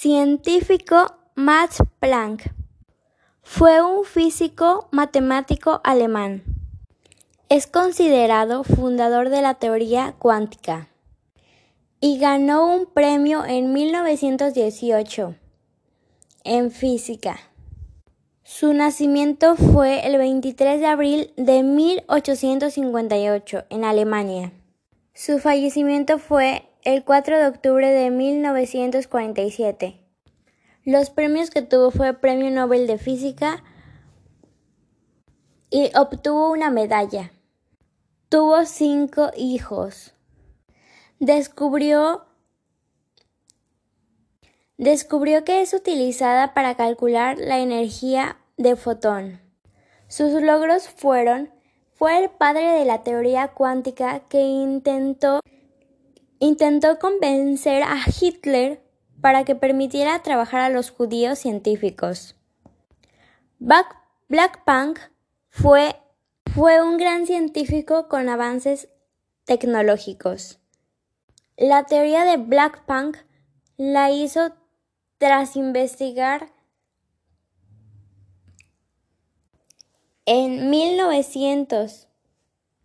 Científico Max Planck fue un físico matemático alemán. Es considerado fundador de la teoría cuántica y ganó un premio en 1918 en física. Su nacimiento fue el 23 de abril de 1858 en Alemania. Su fallecimiento fue el 4 de octubre de 1947. Los premios que tuvo fue Premio Nobel de Física y obtuvo una medalla. Tuvo cinco hijos. Descubrió descubrió que es utilizada para calcular la energía de fotón. Sus logros fueron fue el padre de la teoría cuántica que intentó intentó convencer a Hitler para que permitiera trabajar a los judíos científicos. Black, Blackpunk fue, fue un gran científico con avances tecnológicos. La teoría de Blackpunk la hizo tras investigar en 1900